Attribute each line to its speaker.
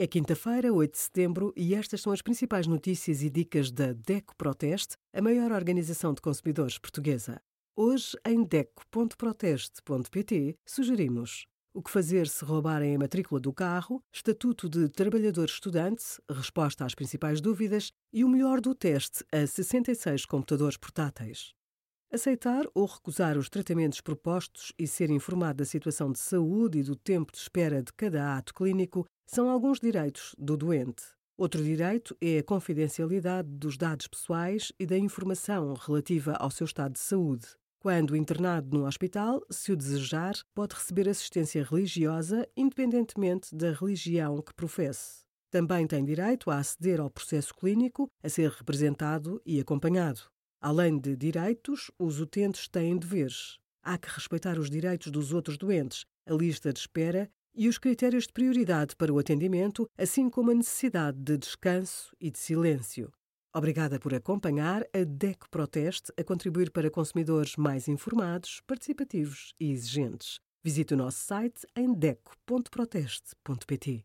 Speaker 1: É quinta-feira, 8 de setembro, e estas são as principais notícias e dicas da DECO Proteste, a maior organização de consumidores portuguesa. Hoje, em DECO.proteste.pt, sugerimos o que fazer se roubarem a matrícula do carro, estatuto de trabalhador-estudante, resposta às principais dúvidas e o melhor do teste a 66 computadores portáteis. Aceitar ou recusar os tratamentos propostos e ser informado da situação de saúde e do tempo de espera de cada ato clínico são alguns direitos do doente. Outro direito é a confidencialidade dos dados pessoais e da informação relativa ao seu estado de saúde. Quando internado num hospital, se o desejar, pode receber assistência religiosa, independentemente da religião que professe. Também tem direito a aceder ao processo clínico, a ser representado e acompanhado. Além de direitos, os utentes têm deveres. Há que respeitar os direitos dos outros doentes, a lista de espera e os critérios de prioridade para o atendimento, assim como a necessidade de descanso e de silêncio. Obrigada por acompanhar a DECO Proteste a contribuir para consumidores mais informados, participativos e exigentes. Visite o nosso site em deco.proteste.pt.